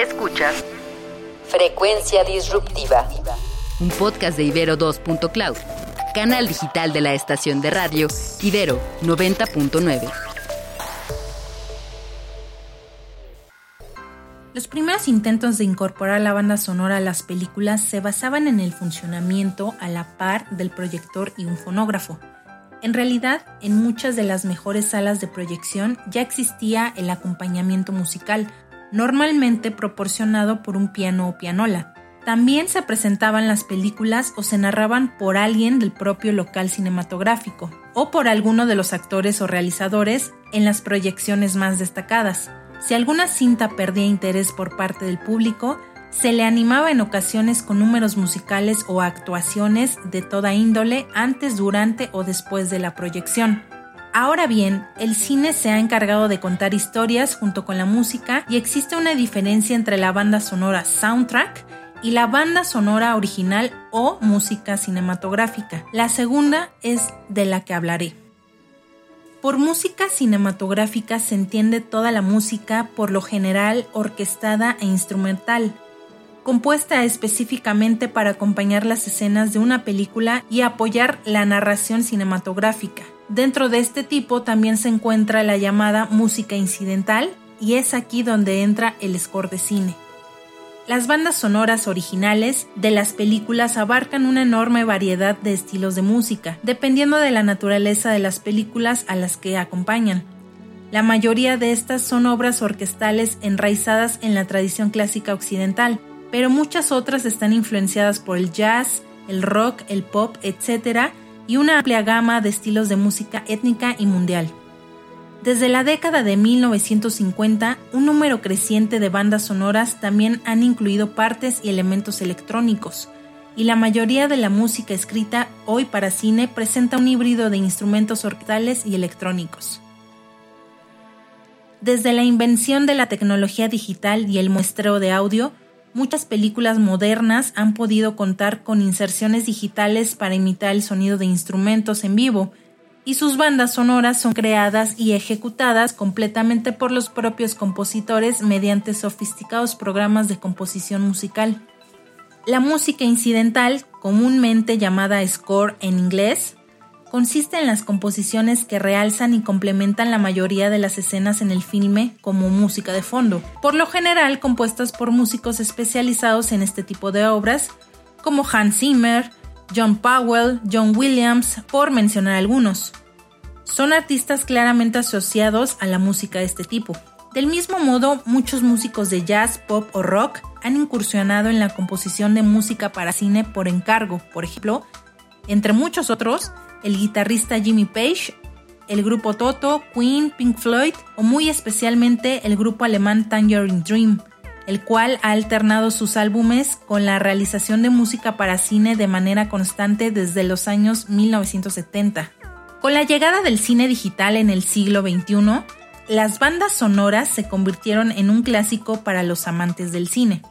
Escuchas Frecuencia Disruptiva. Un podcast de Ibero 2.cloud, canal digital de la estación de radio Ibero 90.9. Los primeros intentos de incorporar la banda sonora a las películas se basaban en el funcionamiento a la par del proyector y un fonógrafo. En realidad, en muchas de las mejores salas de proyección ya existía el acompañamiento musical, normalmente proporcionado por un piano o pianola. También se presentaban las películas o se narraban por alguien del propio local cinematográfico, o por alguno de los actores o realizadores en las proyecciones más destacadas. Si alguna cinta perdía interés por parte del público, se le animaba en ocasiones con números musicales o actuaciones de toda índole antes, durante o después de la proyección. Ahora bien, el cine se ha encargado de contar historias junto con la música y existe una diferencia entre la banda sonora soundtrack y la banda sonora original o música cinematográfica. La segunda es de la que hablaré. Por música cinematográfica se entiende toda la música, por lo general orquestada e instrumental, compuesta específicamente para acompañar las escenas de una película y apoyar la narración cinematográfica. Dentro de este tipo también se encuentra la llamada música incidental y es aquí donde entra el score de cine. Las bandas sonoras originales de las películas abarcan una enorme variedad de estilos de música, dependiendo de la naturaleza de las películas a las que acompañan. La mayoría de estas son obras orquestales enraizadas en la tradición clásica occidental, pero muchas otras están influenciadas por el jazz, el rock, el pop, etc., y una amplia gama de estilos de música étnica y mundial. Desde la década de 1950, un número creciente de bandas sonoras también han incluido partes y elementos electrónicos, y la mayoría de la música escrita hoy para cine presenta un híbrido de instrumentos orquestales y electrónicos. Desde la invención de la tecnología digital y el muestreo de audio, Muchas películas modernas han podido contar con inserciones digitales para imitar el sonido de instrumentos en vivo, y sus bandas sonoras son creadas y ejecutadas completamente por los propios compositores mediante sofisticados programas de composición musical. La música incidental, comúnmente llamada score en inglés, consiste en las composiciones que realzan y complementan la mayoría de las escenas en el filme como música de fondo, por lo general compuestas por músicos especializados en este tipo de obras, como Hans Zimmer, John Powell, John Williams, por mencionar algunos. Son artistas claramente asociados a la música de este tipo. Del mismo modo, muchos músicos de jazz, pop o rock han incursionado en la composición de música para cine por encargo, por ejemplo, entre muchos otros, el guitarrista Jimmy Page, el grupo Toto, Queen, Pink Floyd o muy especialmente el grupo alemán Tangerine Dream, el cual ha alternado sus álbumes con la realización de música para cine de manera constante desde los años 1970. Con la llegada del cine digital en el siglo XXI, las bandas sonoras se convirtieron en un clásico para los amantes del cine.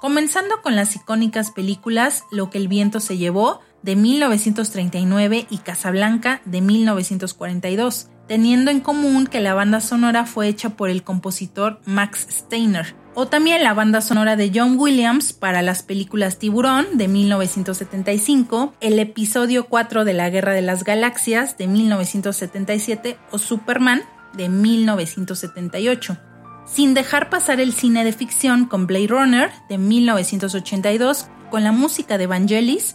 Comenzando con las icónicas películas Lo que el viento se llevó, de 1939 y Casablanca de 1942, teniendo en común que la banda sonora fue hecha por el compositor Max Steiner, o también la banda sonora de John Williams para las películas Tiburón de 1975, el episodio 4 de la Guerra de las Galaxias de 1977 o Superman de 1978. Sin dejar pasar el cine de ficción con Blade Runner de 1982, con la música de Vangelis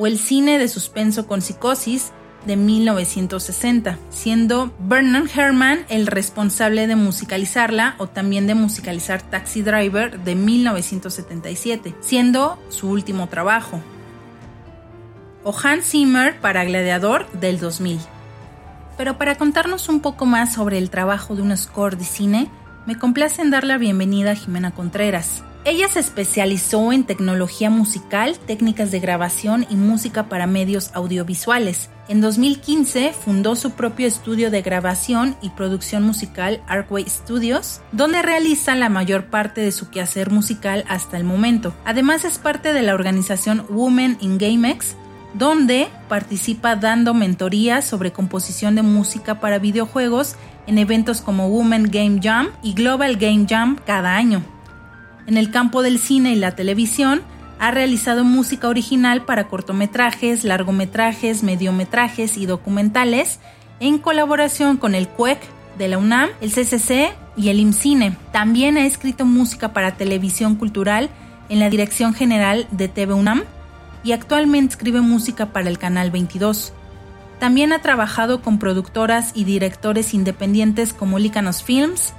o el cine de suspenso con psicosis de 1960, siendo Bernard Herrmann el responsable de musicalizarla o también de musicalizar Taxi Driver de 1977, siendo su último trabajo. O Hans Zimmer para Gladiador del 2000. Pero para contarnos un poco más sobre el trabajo de un score de cine, me complace en dar la bienvenida a Jimena Contreras, ella se especializó en tecnología musical, técnicas de grabación y música para medios audiovisuales. En 2015 fundó su propio estudio de grabación y producción musical Arkway Studios, donde realiza la mayor parte de su quehacer musical hasta el momento. Además es parte de la organización Women in GameX, donde participa dando mentorías sobre composición de música para videojuegos en eventos como Women Game Jam y Global Game Jam cada año. En el campo del cine y la televisión, ha realizado música original para cortometrajes, largometrajes, mediometrajes y documentales en colaboración con el CUEC de la UNAM, el CCC y el IMCINE. También ha escrito música para televisión cultural en la Dirección General de TV UNAM y actualmente escribe música para el Canal 22. También ha trabajado con productoras y directores independientes como Lícanos Films,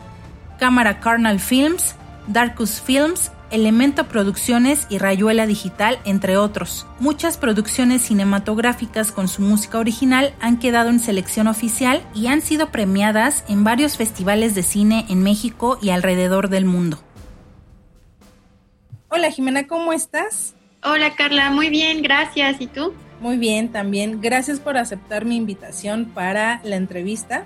Cámara Carnal Films, Darkus Films Elemento Producciones y Rayuela Digital, entre otros. Muchas producciones cinematográficas con su música original han quedado en selección oficial y han sido premiadas en varios festivales de cine en México y alrededor del mundo. Hola Jimena, ¿cómo estás? Hola Carla, muy bien, gracias. ¿Y tú? Muy bien, también. Gracias por aceptar mi invitación para la entrevista.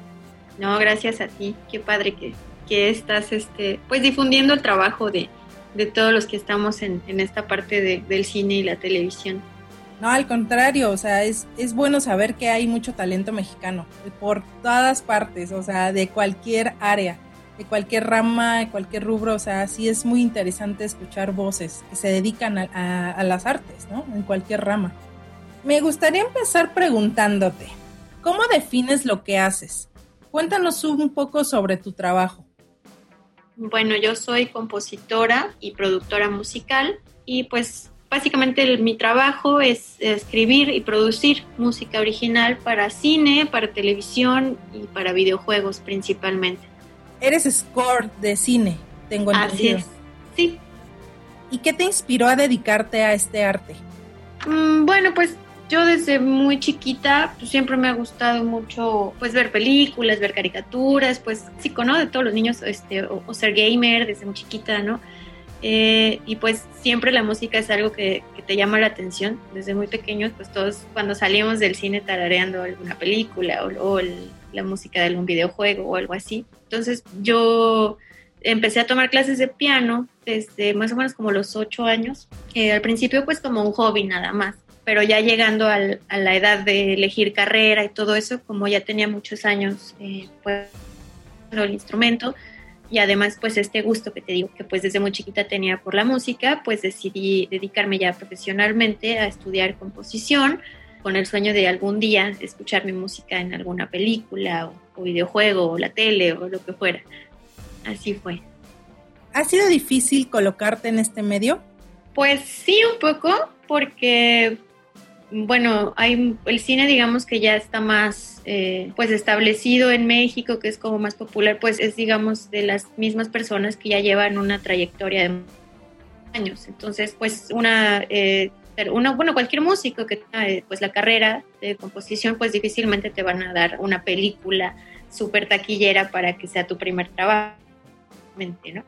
No, gracias a ti. Qué padre que, que estás este, pues difundiendo el trabajo de, de todos los que estamos en, esta parte del cine y la televisión. No, al contrario, o sea, es, es bueno saber que hay mucho talento mexicano por todas partes, o sea, de cualquier área, de cualquier rama, de cualquier rubro, o sea, sí es muy interesante escuchar voces que se dedican a, a las artes, ¿no? En cualquier rama. Me gustaría empezar preguntándote, ¿cómo defines lo que haces? Cuéntanos un poco sobre tu trabajo. Bueno, yo soy compositora y productora musical y pues básicamente mi trabajo es escribir y producir música original para cine, para televisión y para videojuegos principalmente. Eres score de cine, tengo entendido. Así es, sí. ¿Y qué te inspiró a dedicarte a este arte? Mm, bueno, pues yo desde muy chiquita pues, siempre me ha gustado mucho pues ver películas, ver caricaturas, pues sí, ¿no? De todos los niños, este, o, ser gamer desde muy chiquita, ¿no? Eh, y pues siempre la música es algo que, te llama la atención. Desde muy pequeños, pues todos cuando salimos del cine tarareando alguna película o, la música de algún videojuego o algo así. Entonces yo empecé a tomar clases de piano desde más o menos como los ocho años. Al principio pues como un hobby nada más pero ya llegando a la edad de elegir carrera y todo eso, como ya tenía muchos años, eh, pues el instrumento y además pues este gusto que te digo que pues desde muy chiquita tenía por la música, pues decidí dedicarme ya profesionalmente a estudiar composición con el sueño de algún día escuchar mi música en alguna película o, o videojuego o la tele o lo que fuera. Así fue. ¿Ha sido difícil colocarte en este medio? Pues sí, un poco, porque bueno, hay el cine digamos que ya está más eh, pues establecido en México, que es como más popular, pues es digamos de las mismas personas que ya llevan una trayectoria de años. Entonces, pues una, eh, una bueno, cualquier músico que tenga eh, pues la carrera de composición, pues difícilmente te van a dar una película súper taquillera para que sea tu primer trabajo, ¿no?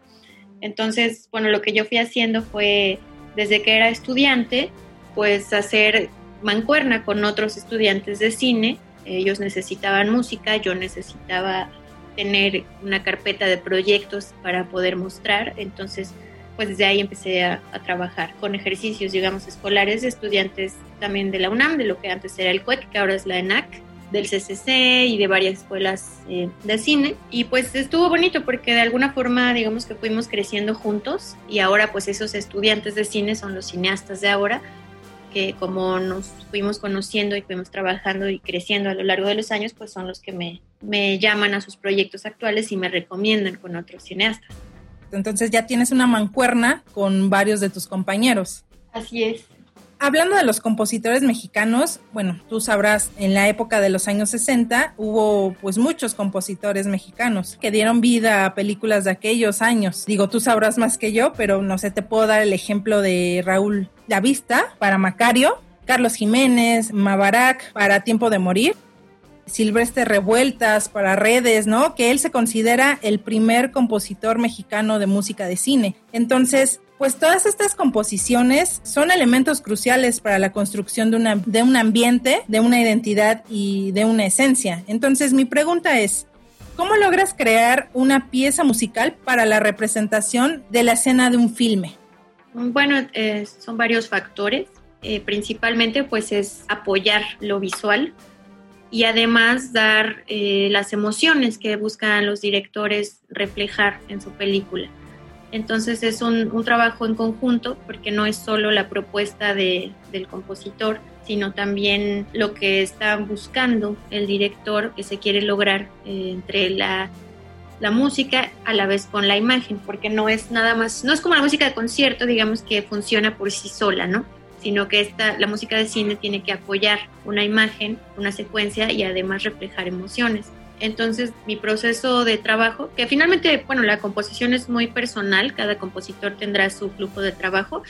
Entonces, bueno, lo que yo fui haciendo fue, desde que era estudiante, pues hacer mancuerna con otros estudiantes de cine. Ellos necesitaban música, yo necesitaba tener una carpeta de proyectos para poder mostrar. Entonces, pues desde ahí empecé a, trabajar con ejercicios, digamos, escolares estudiantes también de la UNAM, de lo que antes era el CUEC, que ahora es la ENAC, del CCC y de varias escuelas eh, de cine. Y pues estuvo bonito porque de alguna forma, digamos que fuimos creciendo juntos y ahora pues esos estudiantes de cine son los cineastas de ahora que como nos fuimos conociendo y fuimos trabajando y creciendo a lo largo de los años, pues son los que me, me llaman a sus proyectos actuales y me recomiendan con otros cineastas. Entonces ya tienes una mancuerna con varios de tus compañeros. Así es. Hablando de los compositores mexicanos, bueno, tú sabrás, en la época de los años 60 hubo pues muchos compositores mexicanos que dieron vida a películas de aquellos años. Digo, tú sabrás más que yo, pero no sé, te puedo dar el ejemplo de Raúl La Vista para Macario, Carlos Jiménez, Mabarak para Tiempo de Morir, Silvestre Revueltas para Redes, ¿no? Que él se considera el primer compositor mexicano de música de cine. Entonces, pues todas estas composiciones son elementos cruciales para la construcción de, una, de un ambiente, de una identidad y de una esencia. Entonces mi pregunta es, ¿cómo logras crear una pieza musical para la representación de la escena de un filme? Bueno, eh, son varios factores. Eh, principalmente pues es apoyar lo visual y además dar eh, las emociones que buscan los directores reflejar en su película. Entonces es un, trabajo en conjunto porque no es solo la propuesta de, del compositor, sino también lo que está buscando el director que se quiere lograr eh, entre la, la, música a la vez con la imagen, porque no es nada más, no es como la música de concierto, digamos que funciona por sí sola, ¿no? Sino que esta, la música de cine tiene que apoyar una imagen, una secuencia y además reflejar emociones. Entonces, mi proceso de trabajo, que finalmente, bueno, la composición es muy personal, cada compositor tendrá su flujo de trabajo.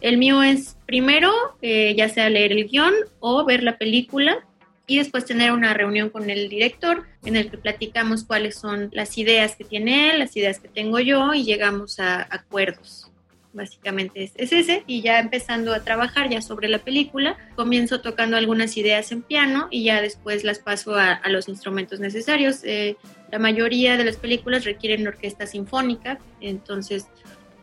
El mío es primero, eh, ya sea leer el guion o ver la película y después tener una reunión con el director en el que platicamos cuáles son las ideas que tiene él, las ideas que tengo yo y llegamos a acuerdos básicamente es, ese, y ya empezando a trabajar ya sobre la película, comienzo tocando algunas ideas en piano y ya después las paso a, los instrumentos necesarios. Eh, la mayoría de las películas requieren orquesta sinfónica, entonces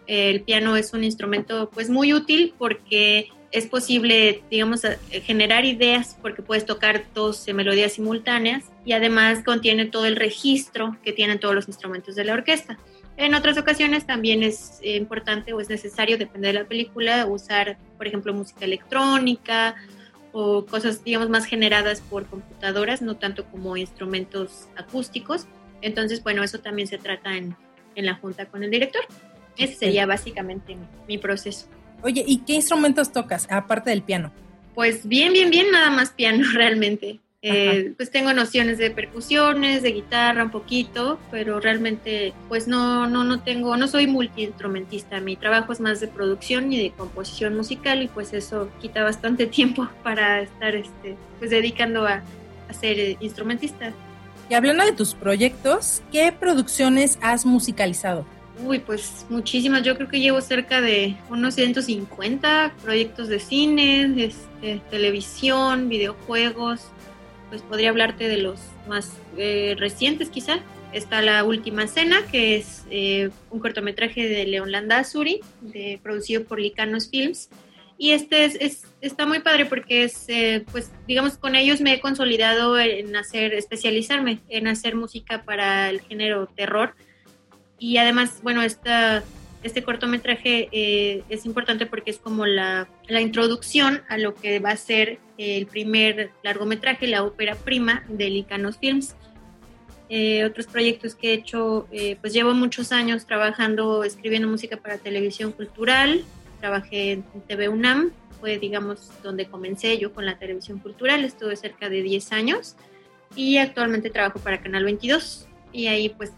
eh, el piano es un instrumento pues muy útil porque es posible, digamos, generar ideas porque puedes tocar dos melodías simultáneas y además contiene todo el registro que tienen todos los instrumentos de la orquesta. En otras ocasiones también es eh, importante o es necesario, depende de la película, usar, por ejemplo, música electrónica o cosas, digamos, más generadas por computadoras, no tanto como instrumentos acústicos. Entonces, bueno, eso también se trata en, en la junta con el director. Ese sería básicamente mi, mi proceso. Oye, ¿y qué instrumentos tocas, aparte del piano? Pues bien, bien, bien, nada más piano realmente. Eh, pues tengo nociones de percusiones, de guitarra un poquito, pero realmente pues no, no, no tengo, no soy multiinstrumentista. Mi trabajo es más de producción y de composición musical y pues eso quita bastante tiempo para estar este, pues dedicando a, a ser instrumentista. Y hablando de tus proyectos, ¿qué producciones has musicalizado? Uy, pues muchísimas. Yo creo que llevo cerca de unos 150 proyectos de cine, este, televisión, videojuegos, pues podría hablarte de los más eh, recientes quizá. Está La Última Cena, que es eh, un cortometraje de León Landazuri, de, producido por Licanos Films. Y este es, está muy padre porque es, eh, pues digamos, con ellos me he consolidado en hacer, especializarme en hacer música para el género terror. Y además, bueno, esta este cortometraje eh, es importante porque es como la, la, introducción a lo que va a ser el primer largometraje, la ópera prima de Licanos Films. Eh, otros proyectos que he hecho, eh, pues llevo muchos años trabajando, escribiendo música para televisión cultural, trabajé en TV UNAM, fue digamos donde comencé yo con la televisión cultural, estuve cerca de 10 años. Y actualmente trabajo para Canal 22 y ahí pues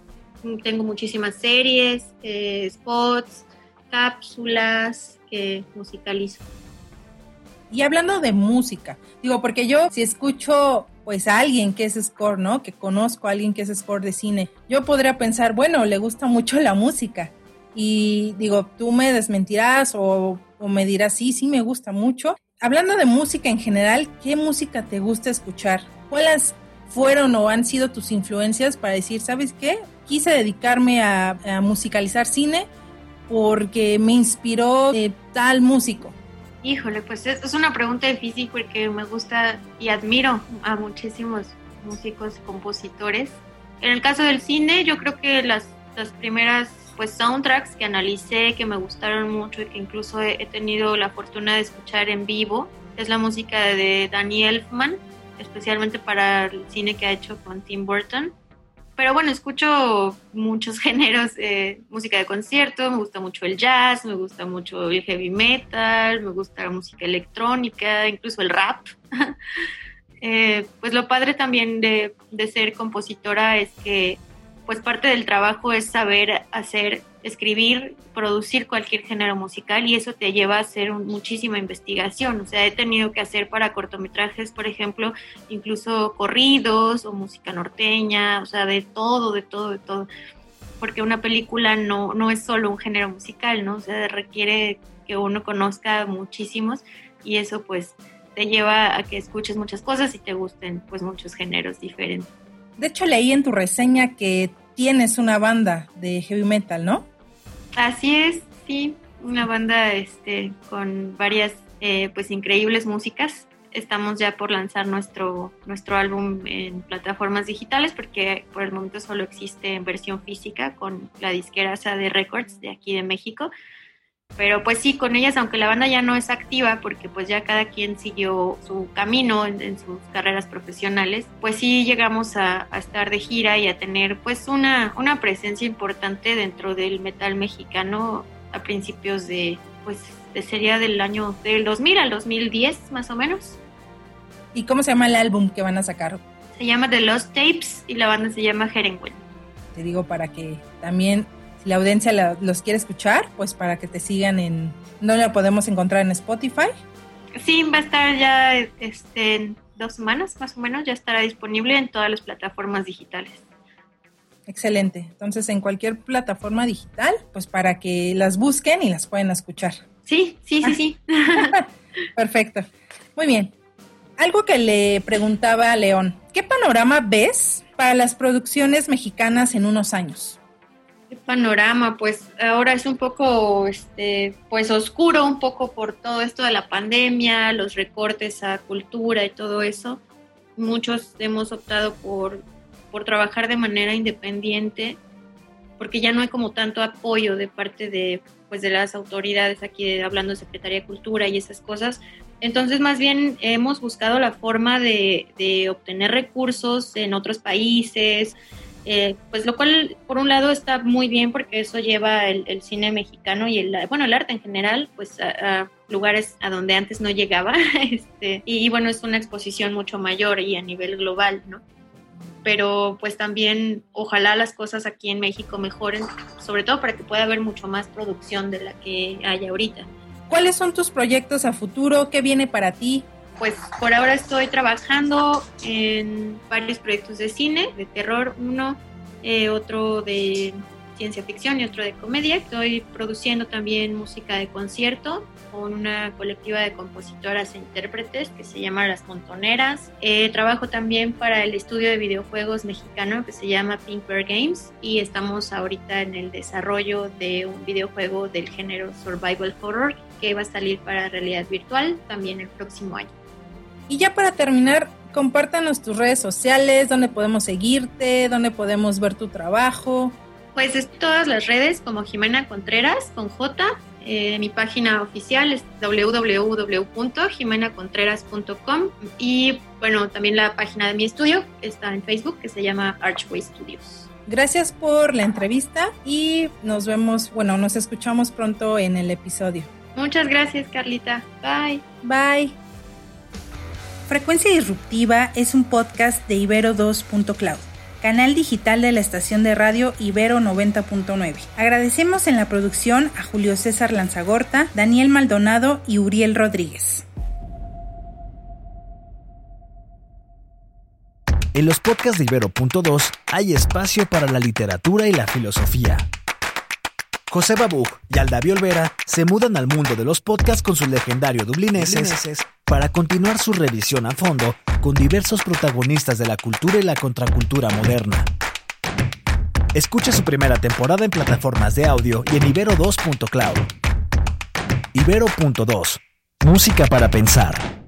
tengo muchísimas series, eh, spots, cápsulas que musicalizo. Y hablando de música, digo, porque yo si escucho pues a alguien que es score, ¿no? Que conozco a alguien que es score de cine, yo podría pensar, bueno, le gusta mucho la música. Y digo, tú me desmentirás o, me dirás, sí, sí, me gusta mucho. Hablando de música en general, ¿qué música te gusta escuchar? ¿Cuáles fueron o han sido tus influencias para decir, ¿sabes qué? quise dedicarme a, musicalizar cine porque me inspiró eh, tal músico? Híjole, pues es, una pregunta difícil porque me gusta y admiro a muchísimos músicos, compositores. En el caso del cine, yo creo que las, las primeras pues soundtracks que analicé, que me gustaron mucho y que incluso he, he, tenido la fortuna de escuchar en vivo, es la música de Danny Elfman, especialmente para el cine que ha hecho con Tim Burton pero bueno, escucho muchos géneros, eh, música de concierto, me gusta mucho el jazz, me gusta mucho el heavy metal, me gusta la música electrónica, incluso el rap. Eh, pues lo padre también de, de ser compositora es que pues parte del trabajo es saber hacer, escribir, producir cualquier género musical y eso te lleva a hacer muchísima investigación. O sea, he tenido que hacer para cortometrajes, por ejemplo, incluso corridos o música norteña, o sea, de todo, de todo, de todo. Porque una película no, no es solo un género musical, ¿no? O sea, requiere que uno conozca muchísimos y eso pues te lleva a que escuches muchas cosas y te gusten pues muchos géneros diferentes. De hecho, leí en tu reseña que tienes una banda de heavy metal, ¿no? Así es, sí, una banda este, con varias eh, pues increíbles músicas. estamos ya por lanzar nuestro, nuestro álbum en plataformas digitales porque por el momento solo existe en versión física con la disquera de Records de aquí de México. Pero pues sí, con ellas, aunque la banda ya no es activa, porque pues ya cada quien siguió su camino en, sus carreras profesionales, pues sí llegamos a, estar de gira y a tener pues una, una presencia importante dentro del metal mexicano a principios de, pues sería del año del 2000 al 2010 más o menos. ¿Y cómo se llama el álbum que van a sacar? Se llama The Lost Tapes y la banda se llama Jerengüen. Te digo para que también la audiencia los quiere escuchar, pues para que te sigan en... ¿No la podemos encontrar en Spotify? Sí, va a estar ya este, en dos semanas más o menos, ya estará disponible en todas las plataformas digitales. Excelente. Entonces, en cualquier plataforma digital, pues para que las busquen y las puedan escuchar. Sí, sí, sí, sí. Perfecto. Muy bien. Algo que le preguntaba a León, ¿qué panorama ves para las producciones mexicanas en unos años? Panorama, pues ahora es un poco, este, pues oscuro un poco por todo esto de la pandemia, los recortes a cultura y todo eso. Muchos hemos optado por, por trabajar de manera independiente porque ya no hay como tanto apoyo de parte de, pues, de las autoridades aquí, hablando de Secretaría de Cultura y esas cosas. Entonces, más bien hemos buscado la forma de, de obtener recursos en otros países, eh, pues lo cual por un lado está muy bien porque eso lleva el, cine mexicano y el bueno el arte en general pues a, lugares a donde antes no llegaba este, y, bueno es una exposición mucho mayor y a nivel global no pero pues también ojalá las cosas aquí en México mejoren sobre todo para que pueda haber mucho más producción de la que hay ahorita ¿Cuáles son tus proyectos a futuro? ¿Qué viene para ti? Pues por ahora estoy trabajando en varios proyectos de cine, de terror uno, eh, otro de ciencia ficción y otro de comedia. Estoy produciendo también música de concierto con una colectiva de compositoras e intérpretes que se llama Las Montoneras. Eh, trabajo también para el estudio de videojuegos mexicano que se llama Pink Bear Games y estamos ahorita en el desarrollo de un videojuego del género Survival Horror que va a salir para realidad virtual también el próximo año. Y ya para terminar, compártanos tus redes sociales, dónde podemos seguirte, dónde podemos ver tu trabajo. Pues es todas las redes como Jimena Contreras con J. Eh, mi página oficial es www.jimenacontreras.com y bueno, también la página de mi estudio está en Facebook que se llama Archway Studios. Gracias por la entrevista y nos vemos, bueno, nos escuchamos pronto en el episodio. Muchas gracias, Carlita. Bye. Bye. Frecuencia Disruptiva es un podcast de Ibero 2.cloud, canal digital de la estación de radio Ibero 90.9. Agradecemos en la producción a Julio César Lanzagorta, Daniel Maldonado y Uriel Rodríguez. En los podcasts de Ibero.2 hay espacio para la literatura y la filosofía. José Babuch y Aldavi Olvera se mudan al mundo de los podcasts con su legendario dublineses para continuar su revisión a fondo con diversos protagonistas de la cultura y la contracultura moderna. Escucha su primera temporada en plataformas de audio y en ibero2.cloud. Ibero.2. Música para pensar.